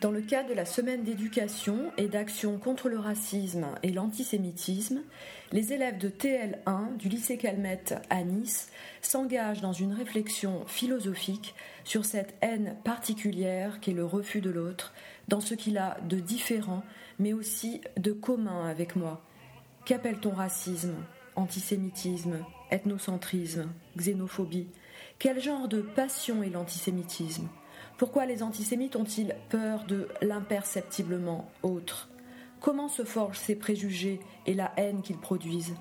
Dans le cadre de la semaine d'éducation et d'action contre le racisme et l'antisémitisme, les élèves de TL1 du lycée Calmette à Nice s'engagent dans une réflexion philosophique sur cette haine particulière qu'est le refus de l'autre, dans ce qu'il a de différent, mais aussi de commun avec moi. Qu'appelle-t-on racisme, antisémitisme, ethnocentrisme, xénophobie? Quel genre de passion est l'antisémitisme? Pourquoi les antisémites ont-ils peur de l'imperceptiblement autre? Comment se forgent ces préjugés et la haine qu'ils produisent?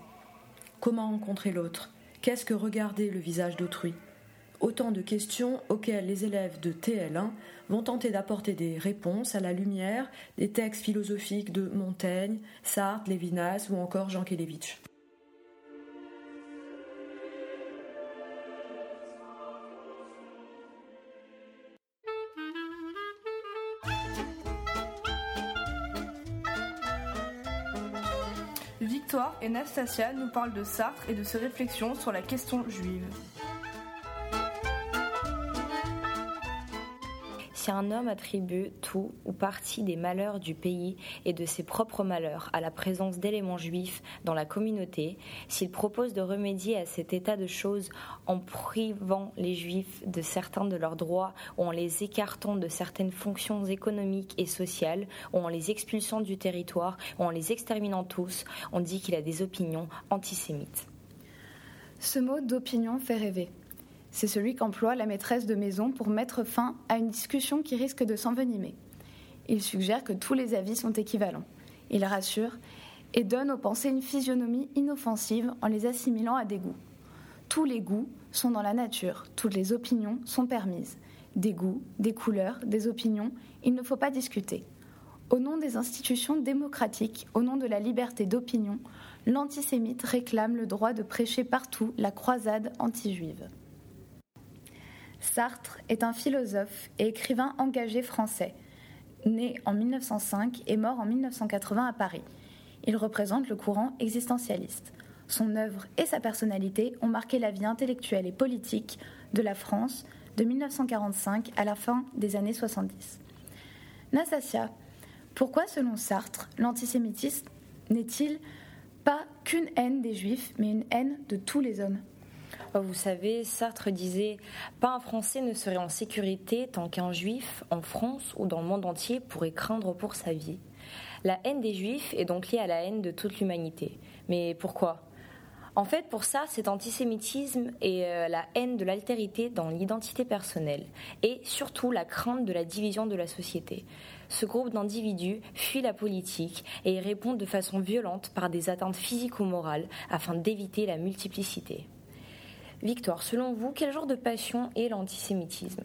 Comment rencontrer l'autre? Qu'est-ce que regarder le visage d'autrui? Autant de questions auxquelles les élèves de TL1 vont tenter d'apporter des réponses à la lumière des textes philosophiques de Montaigne, Sartre, Lévinas ou encore Jean Kelevitch. Victoire et Nastasia nous parlent de Sartre et de ses réflexions sur la question juive. Si un homme attribue tout ou partie des malheurs du pays et de ses propres malheurs à la présence d'éléments juifs dans la communauté, s'il propose de remédier à cet état de choses en privant les juifs de certains de leurs droits ou en les écartant de certaines fonctions économiques et sociales ou en les expulsant du territoire ou en les exterminant tous, on dit qu'il a des opinions antisémites. Ce mot d'opinion fait rêver. C'est celui qu'emploie la maîtresse de maison pour mettre fin à une discussion qui risque de s'envenimer. Il suggère que tous les avis sont équivalents. Il rassure et donne aux pensées une physionomie inoffensive en les assimilant à des goûts. Tous les goûts sont dans la nature, toutes les opinions sont permises. Des goûts, des couleurs, des opinions, il ne faut pas discuter. Au nom des institutions démocratiques, au nom de la liberté d'opinion, l'antisémite réclame le droit de prêcher partout la croisade anti-juive. Sartre est un philosophe et écrivain engagé français, né en 1905 et mort en 1980 à Paris. Il représente le courant existentialiste. Son œuvre et sa personnalité ont marqué la vie intellectuelle et politique de la France de 1945 à la fin des années 70. Nastasia, pourquoi selon Sartre, l'antisémitisme n'est-il pas qu'une haine des juifs, mais une haine de tous les hommes? Vous savez, Sartre disait Pas un Français ne serait en sécurité tant qu'un Juif, en France ou dans le monde entier, pourrait craindre pour sa vie. La haine des Juifs est donc liée à la haine de toute l'humanité. Mais pourquoi? En fait, pour ça, cet antisémitisme et euh, la haine de l'altérité dans l'identité personnelle, et surtout la crainte de la division de la société. Ce groupe d'individus fuit la politique et y répond de façon violente par des atteintes physiques ou morales afin d'éviter la multiplicité. Victoire, selon vous, quel genre de passion est l'antisémitisme?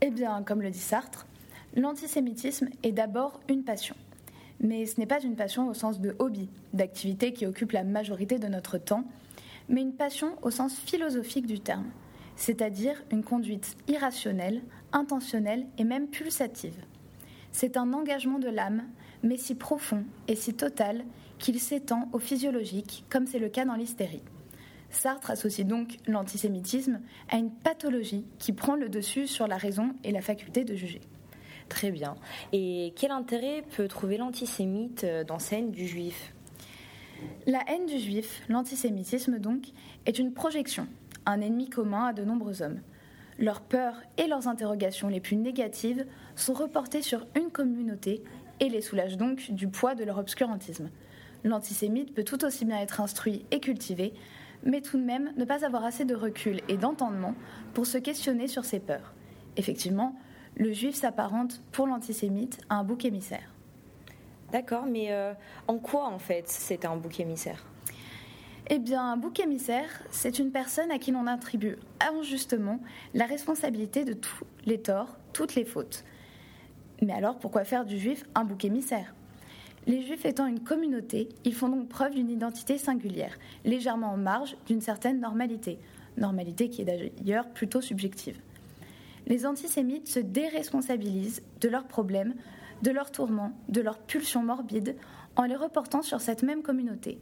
Eh bien, comme le dit Sartre, l'antisémitisme est d'abord une passion. Mais ce n'est pas une passion au sens de hobby, d'activité qui occupe la majorité de notre temps, mais une passion au sens philosophique du terme, c'est-à-dire une conduite irrationnelle, intentionnelle et même pulsative. C'est un engagement de l'âme, mais si profond et si total qu'il s'étend au physiologique, comme c'est le cas dans l'hystérie. Sartre associe donc l'antisémitisme à une pathologie qui prend le dessus sur la raison et la faculté de juger. Très bien. Et quel intérêt peut trouver l'antisémite dans sa haine du juif? La haine du juif, l'antisémitisme donc, est une projection, un ennemi commun à de nombreux hommes. Leurs peurs et leurs interrogations les plus négatives sont reportées sur une communauté et les soulagent donc du poids de leur obscurantisme. L'antisémite peut tout aussi bien être instruit et cultivé, mais tout de même ne pas avoir assez de recul et d'entendement pour se questionner sur ses peurs. Effectivement, le juif s'apparente pour l'antisémite à un bouc émissaire. D'accord, mais euh, en quoi en fait c'est un bouc émissaire? Eh bien, un bouc émissaire, c'est une personne à qui l'on attribue injustement la responsabilité de tous les torts, toutes les fautes. Mais alors, pourquoi faire du juif un bouc émissaire? Les Juifs étant une communauté, ils font donc preuve d'une identité singulière, légèrement en marge d'une certaine normalité, normalité qui est d'ailleurs plutôt subjective. Les antisémites se déresponsabilisent de leurs problèmes, de leurs tourments, de leurs pulsions morbides, en les reportant sur cette même communauté.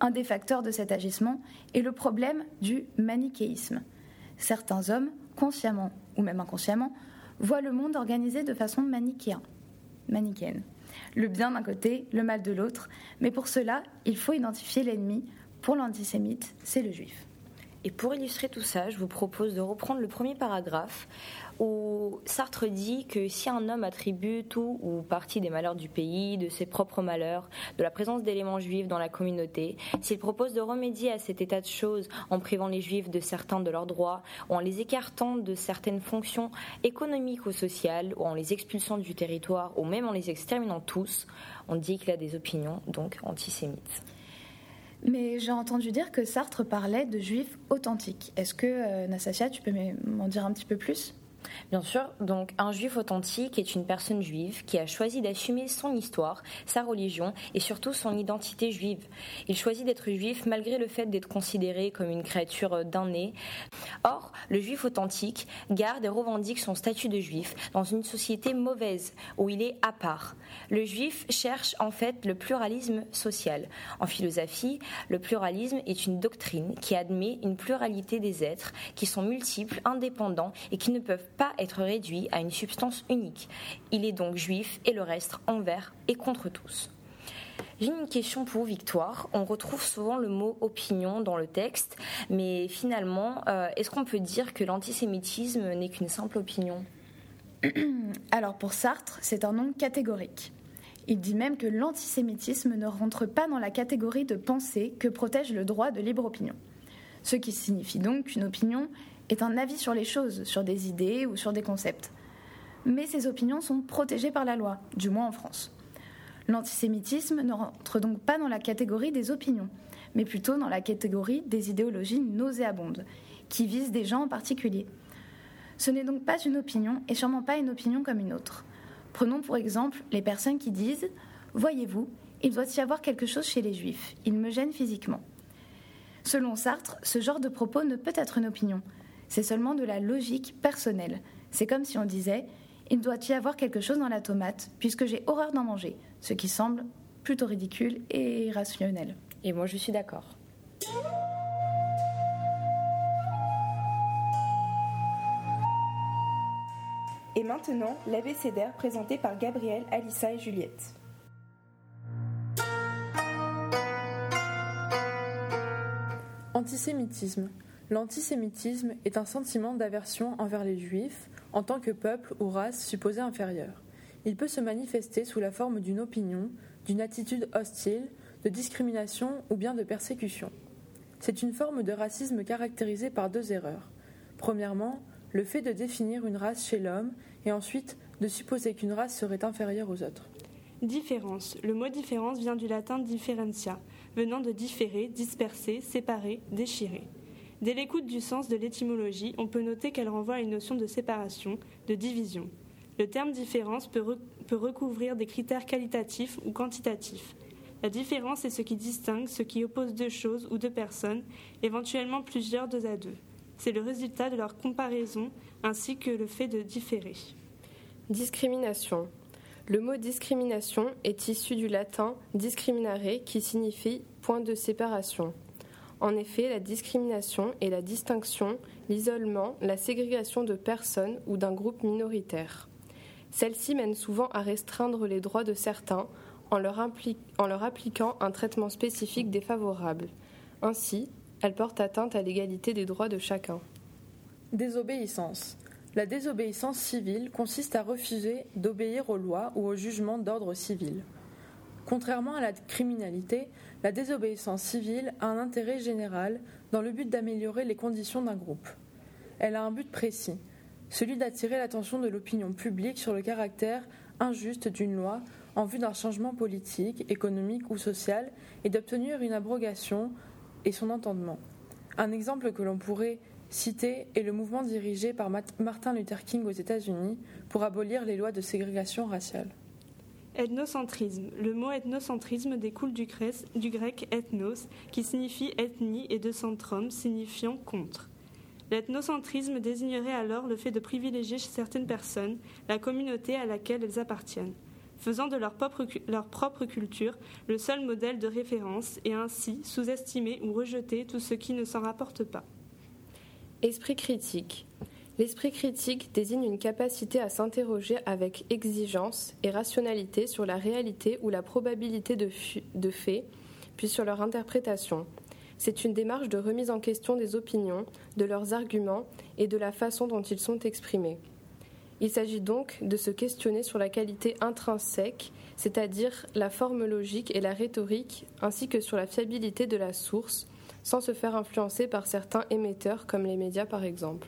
Un des facteurs de cet agissement est le problème du manichéisme. Certains hommes, consciemment ou même inconsciemment, voit le monde organisé de façon manichéenne. Le bien d'un côté, le mal de l'autre, mais pour cela, il faut identifier l'ennemi. Pour l'antisémite, c'est le juif. Et pour illustrer tout ça, je vous propose de reprendre le premier paragraphe où Sartre dit que si un homme attribue tout ou partie des malheurs du pays, de ses propres malheurs, de la présence d'éléments juifs dans la communauté, s'il propose de remédier à cet état de choses en privant les juifs de certains de leurs droits, ou en les écartant de certaines fonctions économiques ou sociales, ou en les expulsant du territoire, ou même en les exterminant tous, on dit qu'il a des opinions donc antisémites. Mais j'ai entendu dire que Sartre parlait de juifs authentiques. Est-ce que, euh, tu peux m'en dire un petit peu plus? Bien sûr, donc un juif authentique est une personne juive qui a choisi d'assumer son histoire, sa religion et surtout son identité juive. Il choisit d'être juif malgré le fait d'être considéré comme une créature d'un nez. Or, le juif authentique garde et revendique son statut de juif dans une société mauvaise où il est à part. Le juif cherche en fait le pluralisme social. En philosophie, le pluralisme est une doctrine qui admet une pluralité des êtres qui sont multiples, indépendants et qui ne peuvent pas être réduit à une substance unique. Il est donc juif et le reste envers et contre tous. J'ai une question pour Victoire. On retrouve souvent le mot opinion dans le texte, mais finalement, euh, est-ce qu'on peut dire que l'antisémitisme n'est qu'une simple opinion? Alors pour Sartre, c'est un nom catégorique. Il dit même que l'antisémitisme ne rentre pas dans la catégorie de pensée que protège le droit de libre opinion. Ce qui signifie donc qu'une opinion est un avis sur les choses, sur des idées ou sur des concepts. Mais ces opinions sont protégées par la loi, du moins en France. L'antisémitisme ne rentre donc pas dans la catégorie des opinions, mais plutôt dans la catégorie des idéologies nauséabondes, qui visent des gens en particulier. Ce n'est donc pas une opinion, et sûrement pas une opinion comme une autre. Prenons pour exemple les personnes qui disent Voyez-vous, il doit y avoir quelque chose chez les juifs, ils me gênent physiquement. Selon Sartre, ce genre de propos ne peut être une opinion, c'est seulement de la logique personnelle. C'est comme si on disait il doit y avoir quelque chose dans la tomate, puisque j'ai horreur d'en manger, ce qui semble plutôt ridicule et irrationnel. Et moi je suis d'accord. Et maintenant, l'abécédaire présenté par Gabriel, Alissa et Juliette. Antisémitisme. L'antisémitisme est un sentiment d'aversion envers les juifs en tant que peuple ou race supposée inférieure. Il peut se manifester sous la forme d'une opinion, d'une attitude hostile, de discrimination ou bien de persécution. C'est une forme de racisme caractérisée par deux erreurs. Premièrement, le fait de définir une race chez l'homme et ensuite de supposer qu'une race serait inférieure aux autres. Différence. Le mot différence vient du latin differentia, venant de différer, disperser, séparer, déchirer. Dès l'écoute du sens de l'étymologie, on peut noter qu'elle renvoie à une notion de séparation, de division. Le terme différence peut, recouvrir des critères qualitatifs ou quantitatifs. La différence est ce qui distingue, ce qui oppose deux choses ou deux personnes, éventuellement plusieurs deux à deux. C'est le résultat de leur comparaison ainsi que le fait de différer. Discrimination. Le mot discrimination est issu du latin discriminare qui signifie point de séparation. En effet, la discrimination est la distinction, l'isolement, la ségrégation de personnes ou d'un groupe minoritaire. Celle-ci mène souvent à restreindre les droits de certains en leur, en leur appliquant un traitement spécifique défavorable. Ainsi, elle porte atteinte à l'égalité des droits de chacun. Désobéissance. La désobéissance civile consiste à refuser d'obéir aux lois ou aux jugements d'ordre civil. Contrairement à la criminalité, la désobéissance civile a un intérêt général dans le but d'améliorer les conditions d'un groupe. Elle a un but précis, celui d'attirer l'attention de l'opinion publique sur le caractère injuste d'une loi en vue d'un changement politique, économique ou social et d'obtenir une abrogation et son entendement. Un exemple que l'on pourrait citer est le mouvement dirigé par Martin Luther King aux États-Unis pour abolir les lois de ségrégation raciale. Ethnocentrisme. Le mot ethnocentrisme découle du, grec ethnos, qui signifie ethnie, et de centrum, signifiant contre. L'ethnocentrisme désignerait alors le fait de privilégier chez certaines personnes la communauté à laquelle elles appartiennent, faisant de leur propre, leur propre culture le seul modèle de référence et ainsi sous-estimer ou rejeter tout ce qui ne s'en rapporte pas. Esprit critique. L'esprit critique désigne une capacité à s'interroger avec exigence et rationalité sur la réalité ou la probabilité de, faits, puis sur leur interprétation. C'est une démarche de remise en question des opinions, de leurs arguments et de la façon dont ils sont exprimés. Il s'agit donc de se questionner sur la qualité intrinsèque, c'est-à-dire la forme logique et la rhétorique, ainsi que sur la fiabilité de la source, sans se faire influencer par certains émetteurs comme les médias par exemple.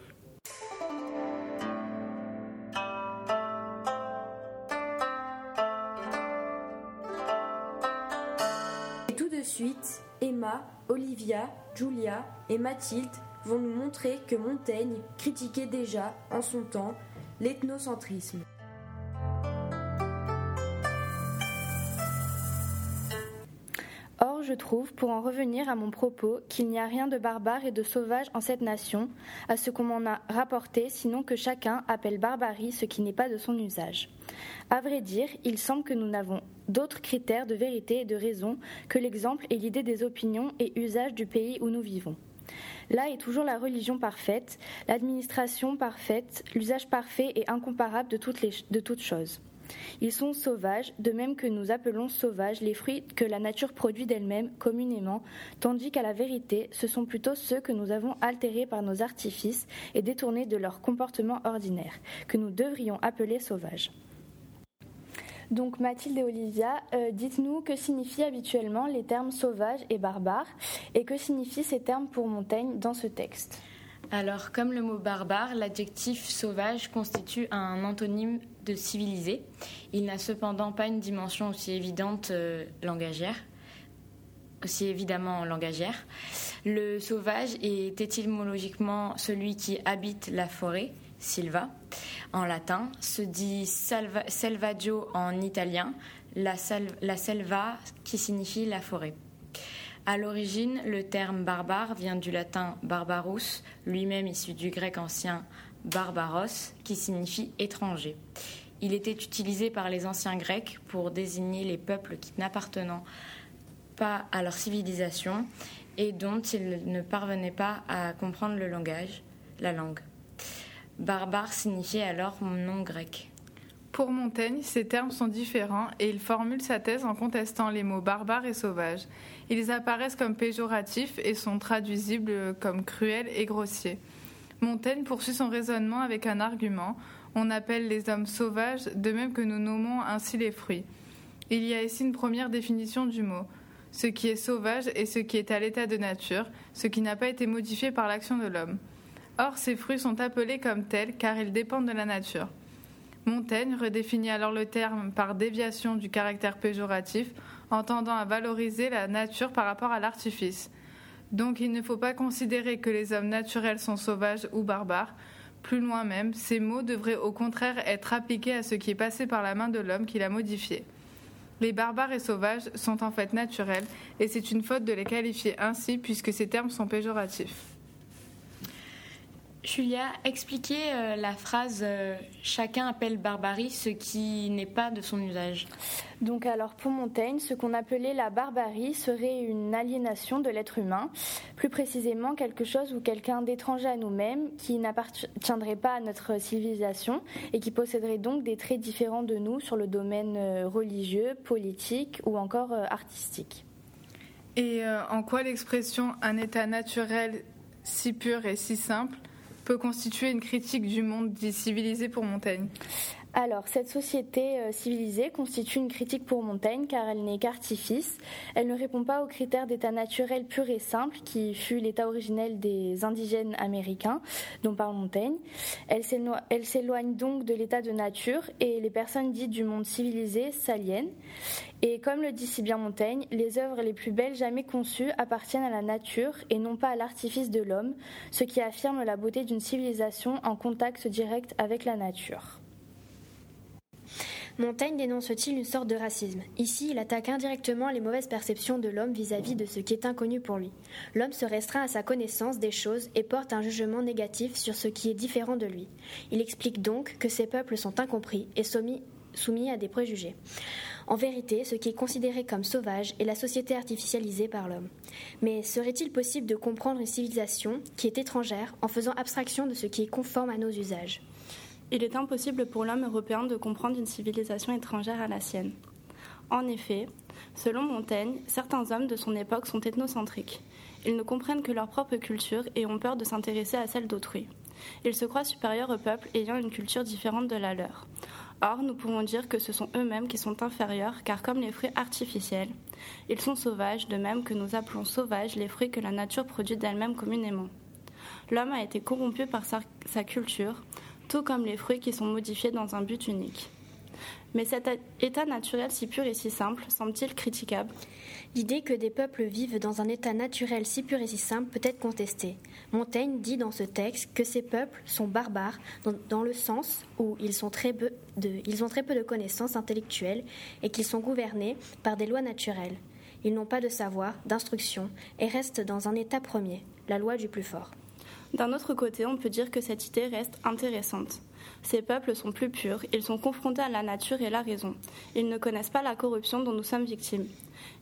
Olivia, Julia et Mathilde vont nous montrer que Montaigne critiquait déjà, en son temps, l'ethnocentrisme. Je trouve, pour en revenir à mon propos, qu'il n'y a rien de barbare et de sauvage en cette nation, à ce qu'on m'en a rapporté, sinon que chacun appelle barbarie ce qui n'est pas de son usage. À vrai dire, il semble que nous n'avons d'autres critères de vérité et de raison que l'exemple et l'idée des opinions et usages du pays où nous vivons. Là est toujours la religion parfaite, l'administration parfaite, l'usage parfait et incomparable de toutes, de toutes choses. Ils sont sauvages, de même que nous appelons sauvages les fruits que la nature produit d'elle-même communément, tandis qu'à la vérité, ce sont plutôt ceux que nous avons altérés par nos artifices et détournés de leur comportement ordinaire, que nous devrions appeler sauvages. Donc Mathilde et Olivia, euh, dites-nous que signifient habituellement les termes sauvage et barbare et que signifient ces termes pour Montaigne dans ce texte? Alors, comme le mot barbare, l'adjectif sauvage constitue un antonyme de civilisé. Il n'a cependant pas une dimension aussi évidente euh, langagière, aussi évidemment langagière. Le sauvage est étymologiquement celui qui habite la forêt, silva, en latin, se dit selvaggio en italien, la, la selva qui signifie la forêt. À l'origine, le terme barbare vient du latin barbarus, lui-même issu du grec ancien barbaros, qui signifie étranger. Il était utilisé par les anciens grecs pour désigner les peuples qui n'appartenant pas à leur civilisation et dont ils ne parvenaient pas à comprendre le langage, la langue. Barbare signifiait alors nom grec. Pour Montaigne, ces termes sont différents et il formule sa thèse en contestant les mots barbare et sauvage. Ils apparaissent comme péjoratifs et sont traduisibles comme cruels et grossiers. Montaigne poursuit son raisonnement avec un argument. On appelle les hommes sauvages de même que nous nommons ainsi les fruits. Il y a ici une première définition du mot. Ce qui est sauvage est ce qui est à l'état de nature, ce qui n'a pas été modifié par l'action de l'homme. Or, ces fruits sont appelés comme tels car ils dépendent de la nature. Montaigne redéfinit alors le terme par déviation du caractère péjoratif en tendant à valoriser la nature par rapport à l'artifice. Donc il ne faut pas considérer que les hommes naturels sont sauvages ou barbares. Plus loin même, ces mots devraient au contraire être appliqués à ce qui est passé par la main de l'homme qui l'a modifié. Les barbares et sauvages sont en fait naturels et c'est une faute de les qualifier ainsi puisque ces termes sont péjoratifs. Julia, expliquez euh, la phrase euh, Chacun appelle barbarie ce qui n'est pas de son usage. Donc alors pour Montaigne, ce qu'on appelait la barbarie serait une aliénation de l'être humain, plus précisément quelque chose ou quelqu'un d'étranger à nous-mêmes qui n'appartiendrait pas à notre civilisation et qui posséderait donc des traits différents de nous sur le domaine euh, religieux, politique ou encore artistique. Et en quoi l'expression un état naturel si pur et si simple peut constituer une critique du monde dit civilisé pour Montaigne alors, cette société euh, civilisée constitue une critique pour Montaigne car elle n'est qu'artifice. Elle ne répond pas aux critères d'état naturel pur et simple qui fut l'état originel des indigènes américains dont parle Montaigne. Elle s'éloigne donc de l'état de nature et les personnes dites du monde civilisé s'aliènent. Et comme le dit si bien Montaigne, les œuvres les plus belles jamais conçues appartiennent à la nature et non pas à l'artifice de l'homme, ce qui affirme la beauté d'une civilisation en contact direct avec la nature. Montaigne dénonce-t-il une sorte de racisme? Ici, il attaque indirectement les mauvaises perceptions de l'homme vis-à-vis de ce qui est inconnu pour lui. L'homme se restreint à sa connaissance des choses et porte un jugement négatif sur ce qui est différent de lui. Il explique donc que ces peuples sont incompris et soumis, à des préjugés. En vérité, ce qui est considéré comme sauvage est la société artificialisée par l'homme. Mais serait-il possible de comprendre une civilisation qui est étrangère en faisant abstraction de ce qui est conforme à nos usages? Il est impossible pour l'homme européen de comprendre une civilisation étrangère à la sienne. En effet, selon Montaigne, certains hommes de son époque sont ethnocentriques. Ils ne comprennent que leur propre culture et ont peur de s'intéresser à celle d'autrui. Ils se croient supérieurs au peuple ayant une culture différente de la leur. Or, nous pouvons dire que ce sont eux-mêmes qui sont inférieurs, car comme les fruits artificiels, ils sont sauvages, de même que nous appelons sauvages les fruits que la nature produit d'elle-même communément. L'homme a été corrompu par sa, sa culture, tout comme les fruits qui sont modifiés dans un but unique. Mais cet état naturel si pur et si simple semble-t-il critiquable L'idée que des peuples vivent dans un état naturel si pur et si simple peut être contestée. Montaigne dit dans ce texte que ces peuples sont barbares dans, le sens où ils, ils ont très peu de connaissances intellectuelles et qu'ils sont gouvernés par des lois naturelles. Ils n'ont pas de savoir, d'instruction et restent dans un état premier, la loi du plus fort. D'un autre côté, on peut dire que cette idée reste intéressante. Ces peuples sont plus purs, ils sont confrontés à la nature et la raison. Ils ne connaissent pas la corruption dont nous sommes victimes.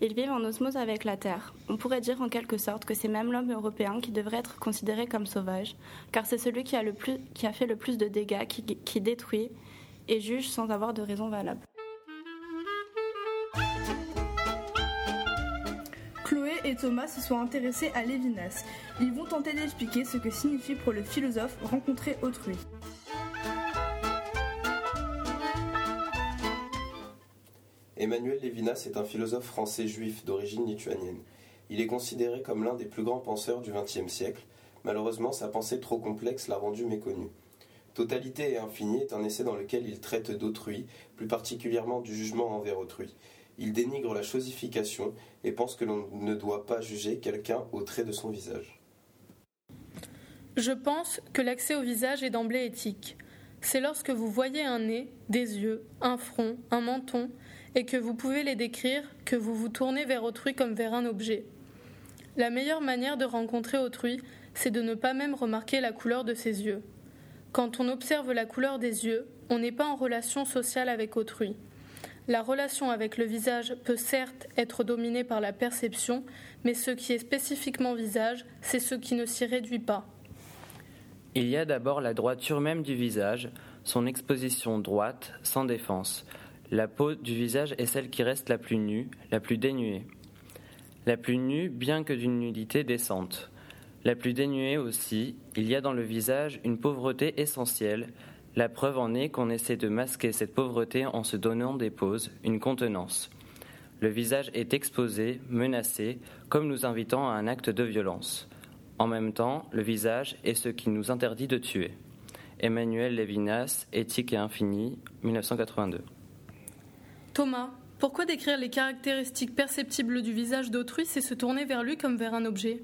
Ils vivent en osmose avec la terre. On pourrait dire en quelque sorte que c'est même l'homme européen qui devrait être considéré comme sauvage, car c'est celui qui a, fait le plus de dégâts, qui, qui détruit et juge sans avoir de raison valable. Et Thomas se sont intéressés à Lévinas. Ils vont tenter d'expliquer ce que signifie pour le philosophe rencontrer autrui. Emmanuel Lévinas est un philosophe français juif d'origine lituanienne. Il est considéré comme l'un des plus grands penseurs du XXe siècle. Malheureusement, sa pensée trop complexe l'a rendu méconnu. Totalité et infini est un essai dans lequel il traite d'autrui, plus particulièrement du jugement envers autrui. Il dénigre la chosification et pense que l'on ne doit pas juger quelqu'un au trait de son visage. Je pense que l'accès au visage est d'emblée éthique. C'est lorsque vous voyez un nez, des yeux, un front, un menton, et que vous pouvez les décrire, que vous vous tournez vers autrui comme vers un objet. La meilleure manière de rencontrer autrui, c'est de ne pas même remarquer la couleur de ses yeux. Quand on observe la couleur des yeux, on n'est pas en relation sociale avec autrui. La relation avec le visage peut certes être dominée par la perception, mais ce qui est spécifiquement visage, c'est ce qui ne s'y réduit pas. Il y a d'abord la droiture même du visage, son exposition droite, sans défense, la peau du visage est celle qui reste la plus nue, la plus dénuée. La plus nue, bien que d'une nudité décente. La plus dénuée aussi, il y a dans le visage une pauvreté essentielle. La preuve en est qu'on essaie de masquer cette pauvreté en se donnant des poses, une contenance. Le visage est exposé, menacé, comme nous invitant à un acte de violence. En même temps, le visage est ce qui nous interdit de tuer. Emmanuel Levinas, Éthique et Infini, 1982. Thomas, pourquoi décrire les caractéristiques perceptibles du visage d'autrui, c'est se tourner vers lui comme vers un objet?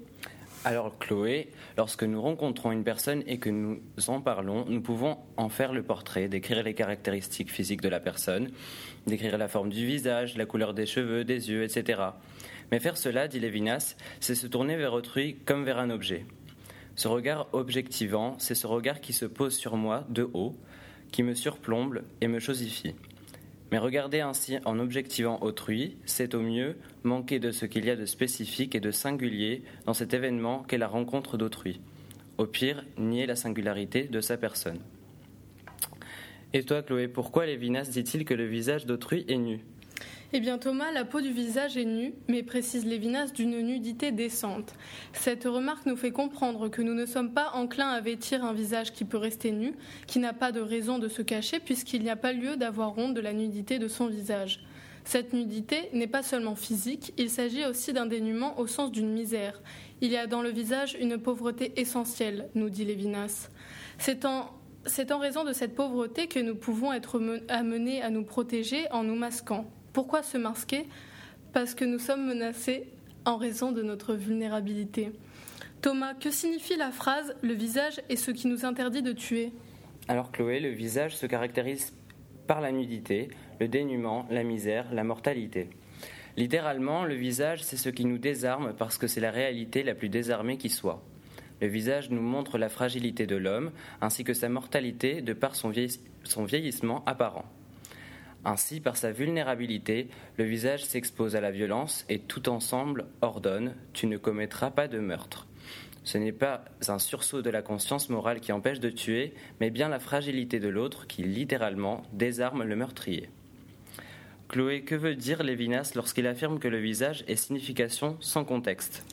Alors Chloé, lorsque nous rencontrons une personne et que nous en parlons, nous pouvons en faire le portrait, décrire les caractéristiques physiques de la personne, décrire la forme du visage, la couleur des cheveux, des yeux, etc. Mais faire cela, dit Lévinas, c'est se tourner vers autrui comme vers un objet. Ce regard objectivant, c'est ce regard qui se pose sur moi de haut, qui me surplombe et me chosifie. Mais regarder ainsi en objectivant autrui, c'est au mieux manquer de ce qu'il y a de spécifique et de singulier dans cet événement qu'est la rencontre d'autrui. Au pire, nier la singularité de sa personne. Et toi, Chloé, pourquoi Lévinas dit-il que le visage d'autrui est nu? Eh bien Thomas, la peau du visage est nue, mais précise Lévinas d'une nudité décente. Cette remarque nous fait comprendre que nous ne sommes pas enclins à vêtir un visage qui peut rester nu, qui n'a pas de raison de se cacher puisqu'il n'y a pas lieu d'avoir honte de la nudité de son visage. Cette nudité n'est pas seulement physique, il s'agit aussi d'un dénuement au sens d'une misère. Il y a dans le visage une pauvreté essentielle, nous dit Lévinas. C'est en c'est en raison de cette pauvreté que nous pouvons être amenés à nous protéger en nous masquant. Pourquoi se masquer? Parce que nous sommes menacés en raison de notre vulnérabilité. Thomas, que signifie la phrase Le visage est ce qui nous interdit de tuer? Alors Chloé, le visage se caractérise par la nudité, le dénuement, la misère, la mortalité. Littéralement, le visage, c'est ce qui nous désarme parce que c'est la réalité la plus désarmée qui soit. Le visage nous montre la fragilité de l'homme ainsi que sa mortalité de par son, vieillissement apparent. Ainsi, par sa vulnérabilité, le visage s'expose à la violence et tout ensemble ordonne ⁇ Tu ne commettras pas de meurtre ⁇ Ce n'est pas un sursaut de la conscience morale qui empêche de tuer, mais bien la fragilité de l'autre qui littéralement désarme le meurtrier. Chloé, que veut dire Lévinas lorsqu'il affirme que le visage est signification sans contexte?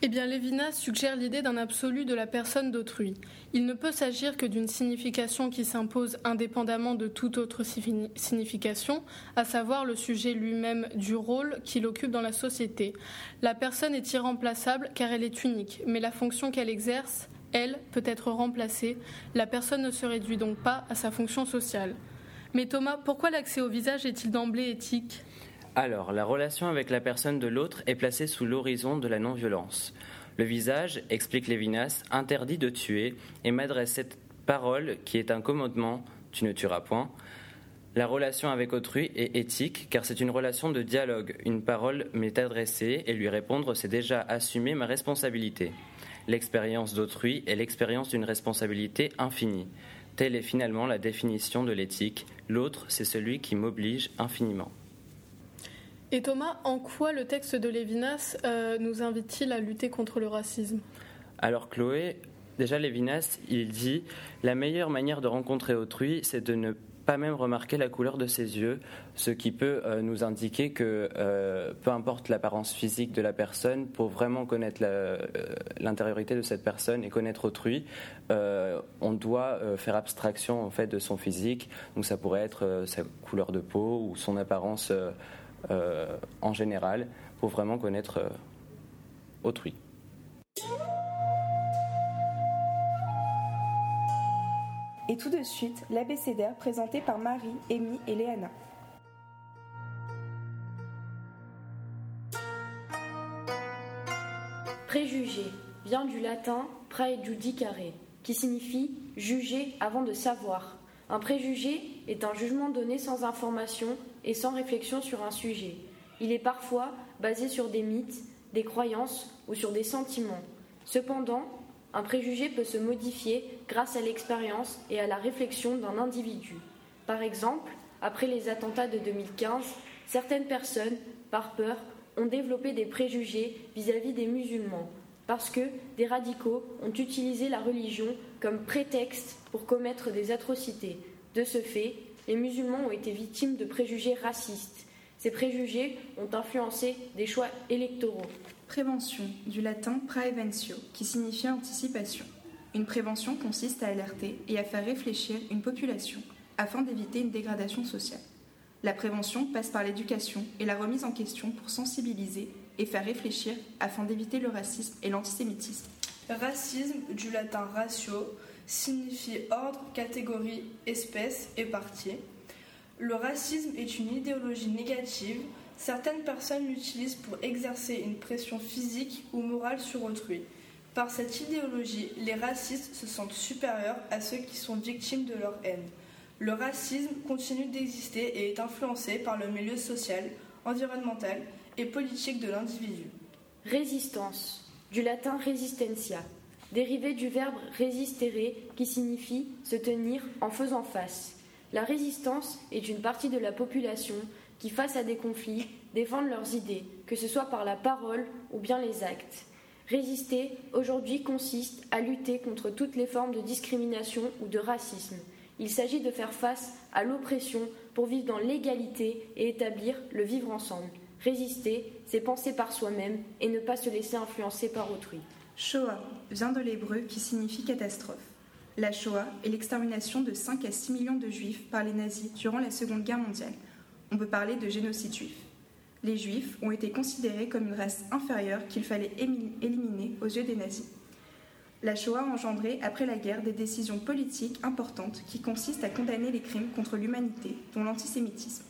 Eh bien, Lévinas suggère l'idée d'un absolu de la personne d'autrui. Il ne peut s'agir que d'une signification qui s'impose indépendamment de toute autre signification, à savoir le sujet lui-même du rôle qu'il occupe dans la société. La personne est irremplaçable car elle est unique, mais la fonction qu'elle exerce, elle, peut être remplacée. La personne ne se réduit donc pas à sa fonction sociale. Mais Thomas, pourquoi l'accès au visage est-il d'emblée éthique? Alors, la relation avec la personne de l'autre est placée sous l'horizon de la non-violence. Le visage, explique Lévinas, interdit de tuer et m'adresse cette parole qui est un commandement tu ne tueras point. La relation avec autrui est éthique car c'est une relation de dialogue. Une parole m'est adressée et lui répondre, c'est déjà assumer ma responsabilité. L'expérience d'autrui est l'expérience d'une responsabilité infinie. Telle est finalement la définition de l'éthique. L'autre, c'est celui qui m'oblige infiniment. Et Thomas, en quoi le texte de Lévinas euh, nous invite-t-il à lutter contre le racisme? Alors Chloé, déjà Lévinas, il dit La meilleure manière de rencontrer autrui, c'est de ne pas même remarquer la couleur de ses yeux, ce qui peut euh, nous indiquer que euh, peu importe l'apparence physique de la personne, pour vraiment connaître l'intériorité de cette personne et connaître autrui, on doit faire abstraction en fait de son physique. Donc ça pourrait être sa couleur de peau ou son apparence en général pour vraiment connaître euh, autrui. Et tout de suite, l'abécédaire présenté par Marie, Amy et Léana. Préjugé vient du latin praejudicare, qui signifie juger avant de savoir. Un préjugé est un jugement donné sans information et sans réflexion sur un sujet. Il est parfois basé sur des mythes, des croyances ou sur des sentiments. Cependant, un préjugé peut se modifier grâce à l'expérience et à la réflexion d'un individu. Par exemple, après les attentats de 2015, certaines personnes, par peur, ont développé des préjugés vis-à-vis des musulmans, parce que des radicaux ont utilisé la religion comme prétexte pour commettre des atrocités. De ce fait, les musulmans ont été victimes de préjugés racistes. Ces préjugés ont influencé des choix électoraux. Prévention, du latin praeventio, qui signifie anticipation. Une prévention consiste à alerter et à faire réfléchir une population afin d'éviter une dégradation sociale. La prévention passe par l'éducation et la remise en question pour sensibiliser et faire réfléchir afin d'éviter le racisme et l'antisémitisme. Racisme, du latin ratio, signifie ordre, catégorie, espèce et partie. Le racisme est une idéologie négative. Certaines personnes l'utilisent pour exercer une pression physique ou morale sur autrui. Par cette idéologie, les racistes se sentent supérieurs à ceux qui sont victimes de leur haine. Le racisme continue d'exister et est influencé par le milieu social, environnemental et politique de l'individu. Résistance, du latin resistencia, dérivé du verbe resistere qui signifie se tenir en faisant face. La résistance est une partie de la population qui, face à des conflits, défendent leurs idées, que ce soit par la parole ou bien les actes. Résister aujourd'hui consiste à lutter contre toutes les formes de discrimination ou de racisme. Il s'agit de faire face à l'oppression pour vivre dans l'égalité et établir le vivre ensemble. Résister, c'est penser par soi-même et ne pas se laisser influencer par autrui. Shoah vient de l'hébreu qui signifie catastrophe. La Shoah est l'extermination de 5 à 6 millions de juifs par les nazis durant la Seconde Guerre mondiale. On peut parler de génocide juif. Les juifs ont été considérés comme une race inférieure qu'il fallait éliminer aux yeux des nazis. La Shoah a engendré, après la guerre, des décisions politiques importantes qui consistent à condamner les crimes contre l'humanité, dont l'antisémitisme.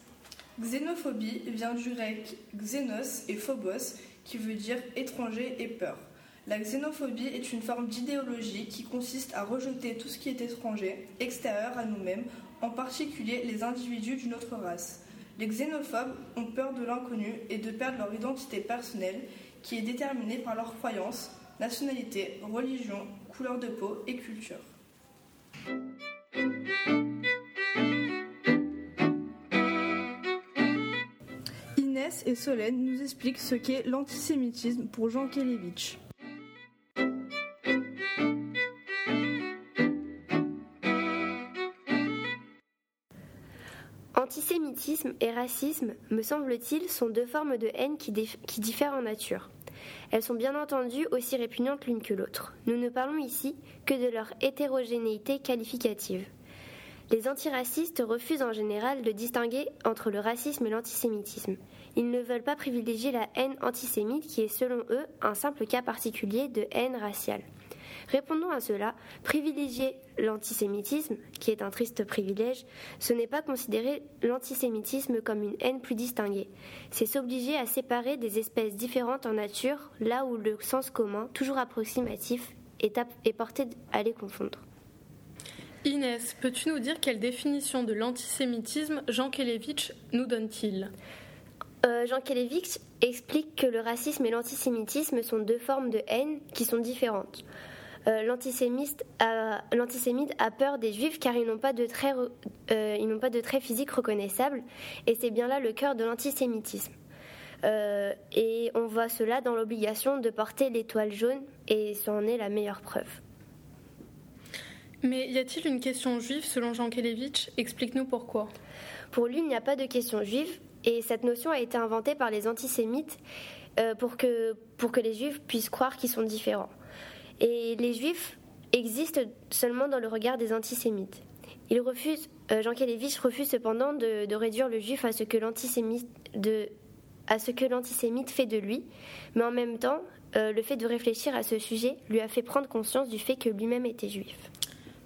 Xénophobie vient du grec xénos et phobos, qui veut dire étranger et peur. La xénophobie est une forme d'idéologie qui consiste à rejeter tout ce qui est étranger, extérieur à nous-mêmes, en particulier les individus d'une autre race. Les xénophobes ont peur de l'inconnu et de perdre leur identité personnelle qui est déterminée par leurs croyances, nationalité, religion, couleur de peau et culture. Inès et Solène nous expliquent ce qu'est l'antisémitisme pour Jean Kelevitch. Antisémitisme et racisme, me semble-t-il, sont deux formes de haine qui, qui, diffèrent en nature. Elles sont bien entendu aussi répugnantes l'une que l'autre. Nous ne parlons ici que de leur hétérogénéité qualificative. Les antiracistes refusent en général de distinguer entre le racisme et l'antisémitisme. Ils ne veulent pas privilégier la haine antisémite qui est selon eux un simple cas particulier de haine raciale. Répondons à cela, privilégier l'antisémitisme, qui est un triste privilège, ce n'est pas considérer l'antisémitisme comme une haine plus distinguée. C'est s'obliger à séparer des espèces différentes en nature, là où le sens commun, toujours approximatif, est, est porté à les confondre. Inès, peux-tu nous dire quelle définition de l'antisémitisme Jean Kelevitch nous donne-t-il? Euh, Jean Kelevitch explique que le racisme et l'antisémitisme sont deux formes de haine qui sont différentes. Euh, l'antisémite a, a, peur des juifs car ils n'ont pas de traits, euh, ils n'ont pas de traits physiques reconnaissables et c'est bien là le cœur de l'antisémitisme. et on voit cela dans l'obligation de porter l'étoile jaune et c'en est la meilleure preuve. Mais y a-t-il une question juive selon Jean Kelevitch? Explique-nous pourquoi. Pour lui, il n'y a pas de question juive et cette notion a été inventée par les antisémites euh, pour, que, pour que les juifs puissent croire qu'ils sont différents. Et les juifs existent seulement dans le regard des antisémites. Il refuse, euh, Jean Kelevitch refuse cependant de, réduire le juif à ce que l'antisémite à ce que l'antisémite fait de lui, mais en même temps, euh, le fait de réfléchir à ce sujet lui a fait prendre conscience du fait que lui-même était juif.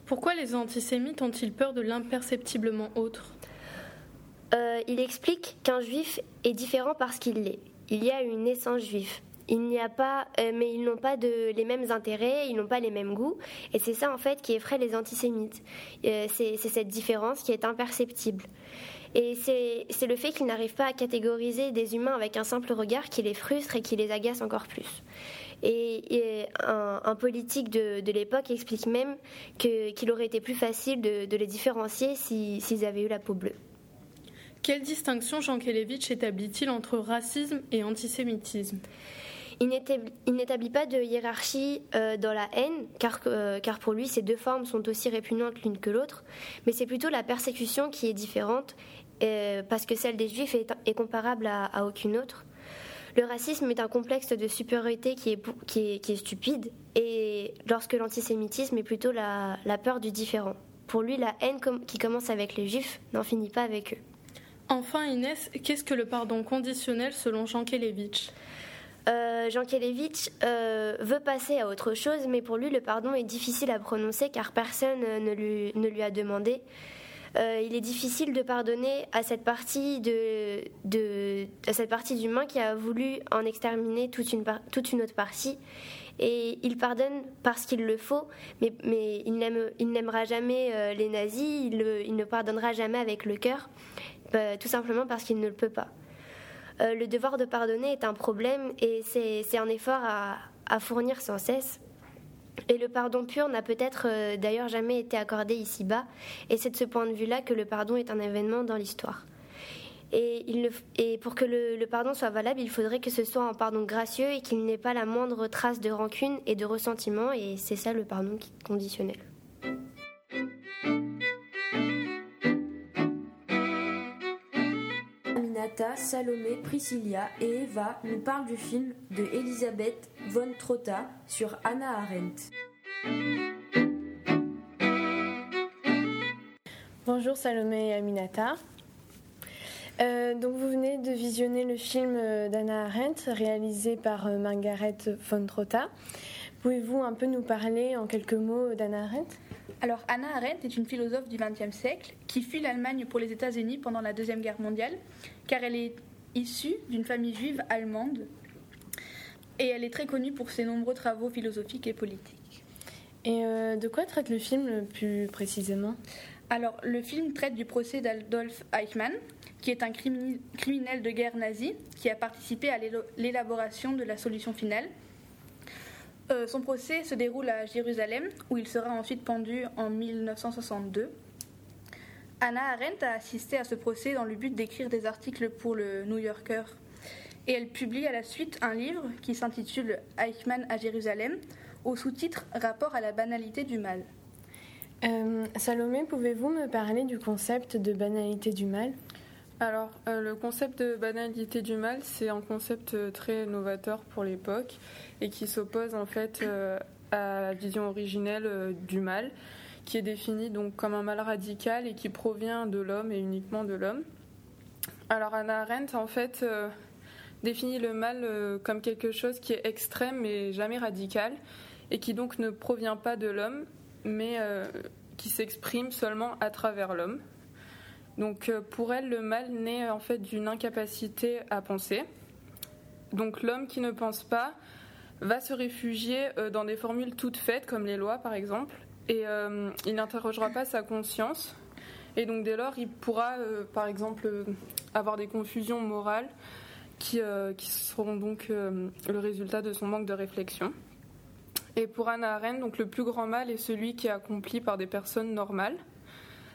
Pourquoi les antisémites ont-ils peur de l'imperceptiblement autre? Euh, Il explique qu'un juif est différent parce qu'il l'est. Il y a une naissance juive. Il n'y a pas, euh, mais ils n'ont pas les mêmes intérêts, ils n'ont pas les mêmes goûts, et c'est ça en fait qui effraie les antisémites. Euh, c'est cette différence qui est imperceptible. Et c'est le fait qu'ils n'arrivent pas à catégoriser des humains avec un simple regard qui les frustre et qui les agace encore plus. Et, un, politique de, l'époque explique même qu'il aurait été plus facile de, les différencier s'ils avaient eu la peau bleue. Quelle distinction Jean Kelevitch établit-il entre racisme et antisémitisme? Il n'établit pas de hiérarchie euh, dans la haine, euh, car, pour lui, ces deux formes sont aussi répugnantes l'une que l'autre, mais c'est plutôt la persécution qui est différente, euh, parce que celle des juifs est, comparable à, aucune autre. Le racisme est un complexe de supériorité qui est, stupide, et lorsque l'antisémitisme est plutôt la, peur du différent. Pour lui, la haine qui commence avec les juifs n'en finit pas avec eux. Enfin, Inès, qu'est-ce que le pardon conditionnel selon Jean Kelevitch? Euh, Jean Kelevitch euh, veut passer à autre chose, mais pour lui, le pardon est difficile à prononcer car personne ne lui, ne lui a demandé. Euh, il est difficile de pardonner à cette partie de, cette partie d'humain qui a voulu en exterminer toute une, autre partie. Et il pardonne parce qu'il le faut, mais, il n'aimera jamais euh, les nazis, il, ne pardonnera jamais avec le cœur, euh, tout simplement parce qu'il ne le peut pas. Le devoir de pardonner est un problème et c'est un effort à, fournir sans cesse. Et le pardon pur n'a peut-être euh, d'ailleurs jamais été accordé ici-bas, et c'est de ce point de vue-là que le pardon est un événement dans l'histoire. Et, et, pour que le, pardon soit valable, il faudrait que ce soit un pardon gracieux et qu'il n'ait pas la moindre trace de rancune et de ressentiment, et c'est ça le pardon conditionnel. Aminata, Salomé, Priscilla et Eva nous parlent du film de Elisabeth von Trotta sur Anna Arendt. Bonjour Salomé et Aminata. Euh, donc vous venez de visionner le film euh, d'Anna Arendt réalisé par euh, Margaret von Trotta. Pouvez-vous un peu nous parler en quelques mots d'Anna Arendt? Alors, Anna Arendt est une philosophe du XXe siècle qui fuit l'Allemagne pour les États-Unis pendant la Deuxième Guerre mondiale, car elle est issue d'une famille juive allemande et elle est très connue pour ses nombreux travaux philosophiques et politiques. Et euh, de quoi traite le film plus précisément? Alors, le film traite du procès d'Adolf Eichmann, qui est un criminel de guerre nazi qui a participé à l'élaboration de la solution finale euh, son procès se déroule à Jérusalem, où il sera ensuite pendu en 1962. Anna Arendt a assisté à ce procès dans le but d'écrire des articles pour le New Yorker et elle publie à la suite un livre qui s'intitule Eichmann à Jérusalem, au sous-titre Rapport à la banalité du mal. Euh, Salomé, pouvez-vous me parler du concept de banalité du mal? Alors, euh, le concept de banalité du mal, c'est un concept euh, très novateur pour l'époque et qui s'oppose en fait à la vision originelle du mal, qui est défini donc comme un mal radical et qui provient de l'homme et uniquement de l'homme. Alors, Anna Arendt, en fait, définit le mal comme quelque chose qui est extrême mais jamais radical et qui donc ne provient pas de l'homme mais qui s'exprime seulement à travers l'homme. Donc euh, pour elle, le mal naît en fait d'une incapacité à penser. Donc l'homme qui ne pense pas va se réfugier euh, dans des formules toutes faites, comme les lois par exemple, et euh, il n'interrogera pas sa conscience. Et donc dès lors, il pourra par exemple avoir des confusions morales qui, qui seront donc le résultat de son manque de réflexion. Et pour Anna Arendt, donc le plus grand mal est celui qui est accompli par des personnes normales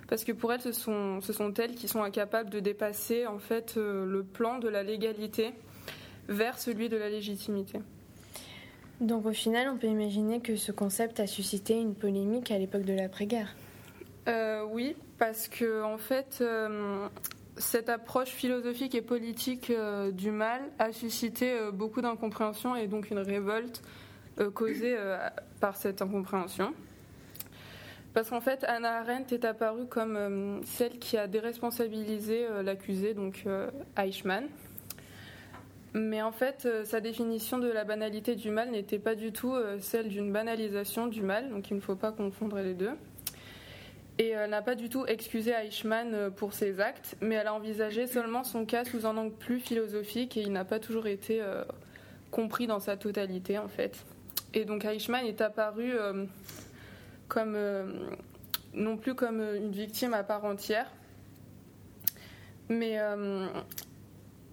parce que pour elles, ce sont, ce sont elles qui sont incapables de dépasser en fait euh, le plan de la légalité vers celui de la légitimité. Donc au final, on peut imaginer que ce concept a suscité une polémique à l'époque de l'après-guerre. Euh, oui, parce que en fait, euh, cette approche philosophique et politique du mal a suscité beaucoup d'incompréhension et donc une révolte causée par cette incompréhension. Parce qu'en fait, Anna Arendt est apparue comme euh, celle qui a déresponsabilisé euh, l'accusé, donc euh, Eichmann. Mais en fait, sa définition de la banalité du mal n'était pas du tout celle d'une banalisation du mal, donc il ne faut pas confondre les deux. Et elle n'a pas du tout excusé Eichmann pour ses actes, mais elle a envisagé seulement son cas sous un angle plus philosophique et il n'a pas toujours été compris dans sa totalité en fait. Et donc Eichmann est apparu comme, euh, non plus comme une victime à part entière. Mais, euh,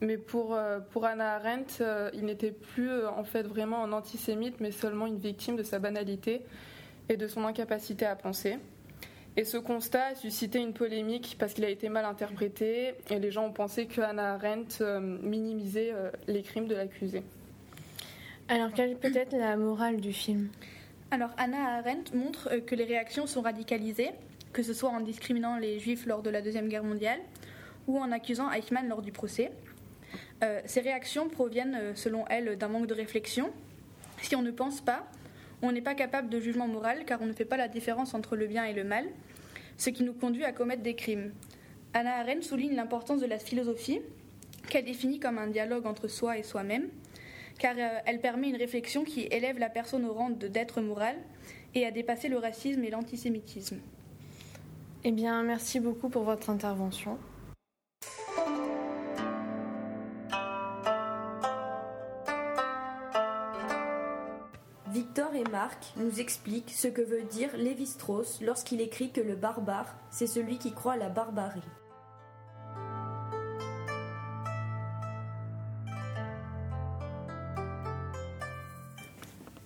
mais pour, euh, pour Anna Arendt, il n'était plus en fait vraiment un antisémite, mais seulement une victime de sa banalité et de son incapacité à penser. Et ce constat a suscité une polémique parce qu'il a été mal interprété et les gens ont pensé que Anna Arendt minimisait les crimes de l'accusé. Alors quelle peut être la morale du film? Alors Anna Arendt montre euh, que les réactions sont radicalisées, que ce soit en discriminant les juifs lors de la Deuxième Guerre mondiale ou en accusant Eichmann lors du procès. Euh, ces réactions proviennent, euh, selon elle, d'un manque de réflexion. Si on ne pense pas, on n'est pas capable de jugement moral car on ne fait pas la différence entre le bien et le mal, ce qui nous conduit à commettre des crimes. Anna Arendt souligne l'importance de la philosophie, qu'elle définit comme un dialogue entre soi et soi-même, car euh, elle permet une réflexion qui élève la personne au rang d'être moral et à dépasser le racisme et l'antisémitisme. Eh bien, merci beaucoup pour votre intervention. Victor et Marc nous expliquent ce que veut dire Lévi-Strauss lorsqu'il écrit que le barbare, c'est celui qui croit à la barbarie.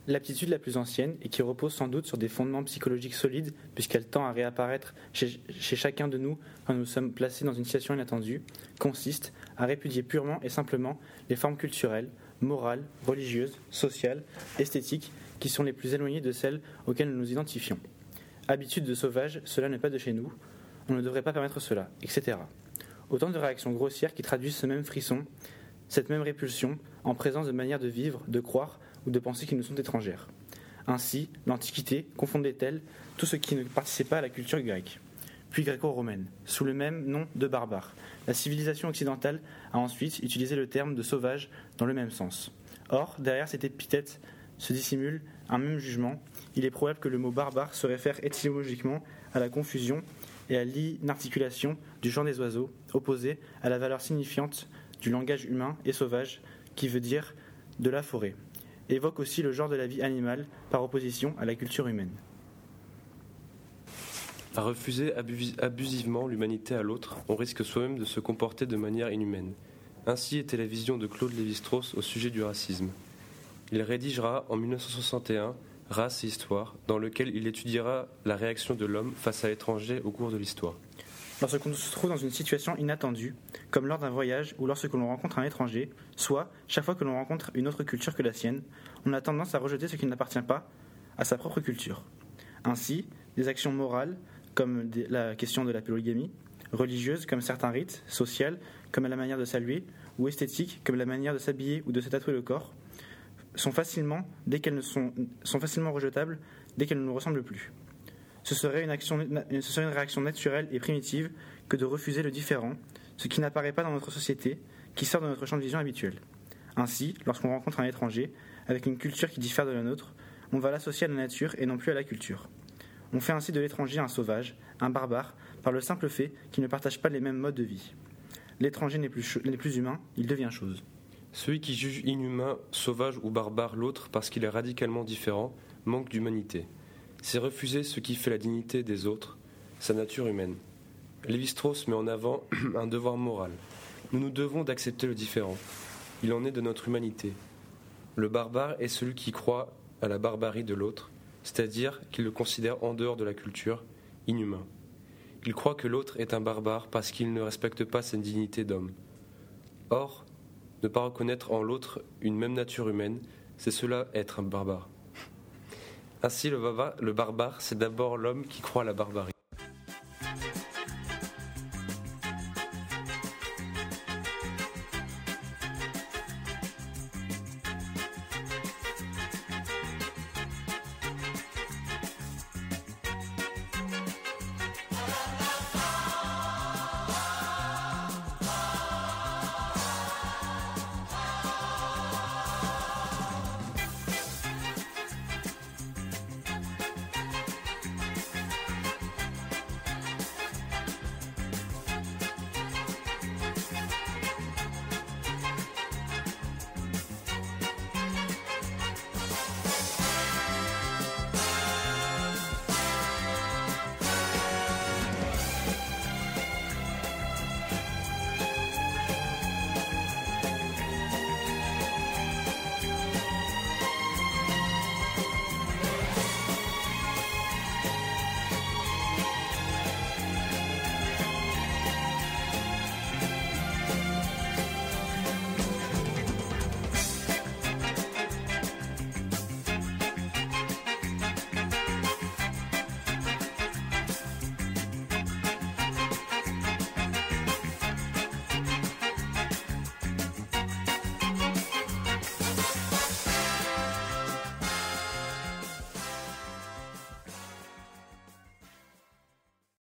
L'aptitude la plus ancienne, et qui repose sans doute sur des fondements psychologiques solides, puisqu'elle tend à réapparaître chez, chacun de nous quand nous sommes placés dans une situation inattendue, consiste à répudier purement et simplement les formes culturelles, morales, religieuses, sociales, esthétiques, qui sont les plus éloignées de celles auxquelles nous nous identifions. Habitude de sauvage, cela n'est pas de chez nous, on ne devrait pas permettre cela, etc. Autant de réactions grossières qui traduisent ce même frisson, cette même répulsion, en présence de manières de vivre, de croire, ou de pensées qui nous sont étrangères. Ainsi, l'Antiquité confondait-elle tout ce qui ne participait pas à la culture grecque, puis gréco-romaine, sous le même nom de barbare. La civilisation occidentale a ensuite utilisé le terme de sauvage dans le même sens. Or, derrière cette épithète se dissimule un même jugement. Il est probable que le mot barbare se réfère étymologiquement à la confusion et à l'inarticulation du chant des oiseaux, opposé à la valeur signifiante du langage humain et sauvage, qui veut dire de la forêt évoque aussi le genre de la vie animale par opposition à la culture humaine. À refuser abusivement l'humanité à l'autre, on risque soi-même de se comporter de manière inhumaine. Ainsi était la vision de Claude Lévi-Strauss au sujet du racisme. Il rédigera en 1961 Race et Histoire, dans lequel il étudiera la réaction de l'homme face à l'étranger au cours de l'histoire. Lorsqu'on se trouve dans une situation inattendue, comme lors d'un voyage ou lorsque l'on rencontre un étranger, soit chaque fois que l'on rencontre une autre culture que la sienne, on a tendance à rejeter ce qui n'appartient pas à sa propre culture. Ainsi, des actions morales, comme la question de la polygamie, religieuses, comme certains rites, sociales, comme la manière de saluer, ou esthétiques, comme la manière de s'habiller ou de se tatouer le corps, sont facilement, dès qu'elles ne sont, sont facilement rejetables dès qu'elles ne nous ressemblent plus. Ce serait, une réaction naturelle et primitive que de refuser le différent, ce qui n'apparaît pas dans notre société, qui sort de notre champ de vision habituel. Ainsi, lorsqu'on rencontre un étranger, avec une culture qui diffère de la nôtre, on va l'associer à la nature et non plus à la culture. On fait ainsi de l'étranger un sauvage, un barbare, par le simple fait qu'il ne partage pas les mêmes modes de vie. L'étranger n'est plus humain, il devient chose. Celui qui juge inhumain, sauvage ou barbare l'autre parce qu'il est radicalement différent manque d'humanité. C'est refuser ce qui fait la dignité des autres, sa nature humaine. Lévi-Strauss met en avant un devoir moral. Nous nous devons d'accepter le différent. Il en est de notre humanité. Le barbare est celui qui croit à la barbarie de l'autre, c'est-à-dire qu'il le considère en dehors de la culture, inhumain. Il croit que l'autre est un barbare parce qu'il ne respecte pas sa dignité d'homme. Or, ne pas reconnaître en l'autre une même nature humaine, c'est cela être un barbare. Ainsi, le, barbare, c'est d'abord l'homme qui croit à la barbarie.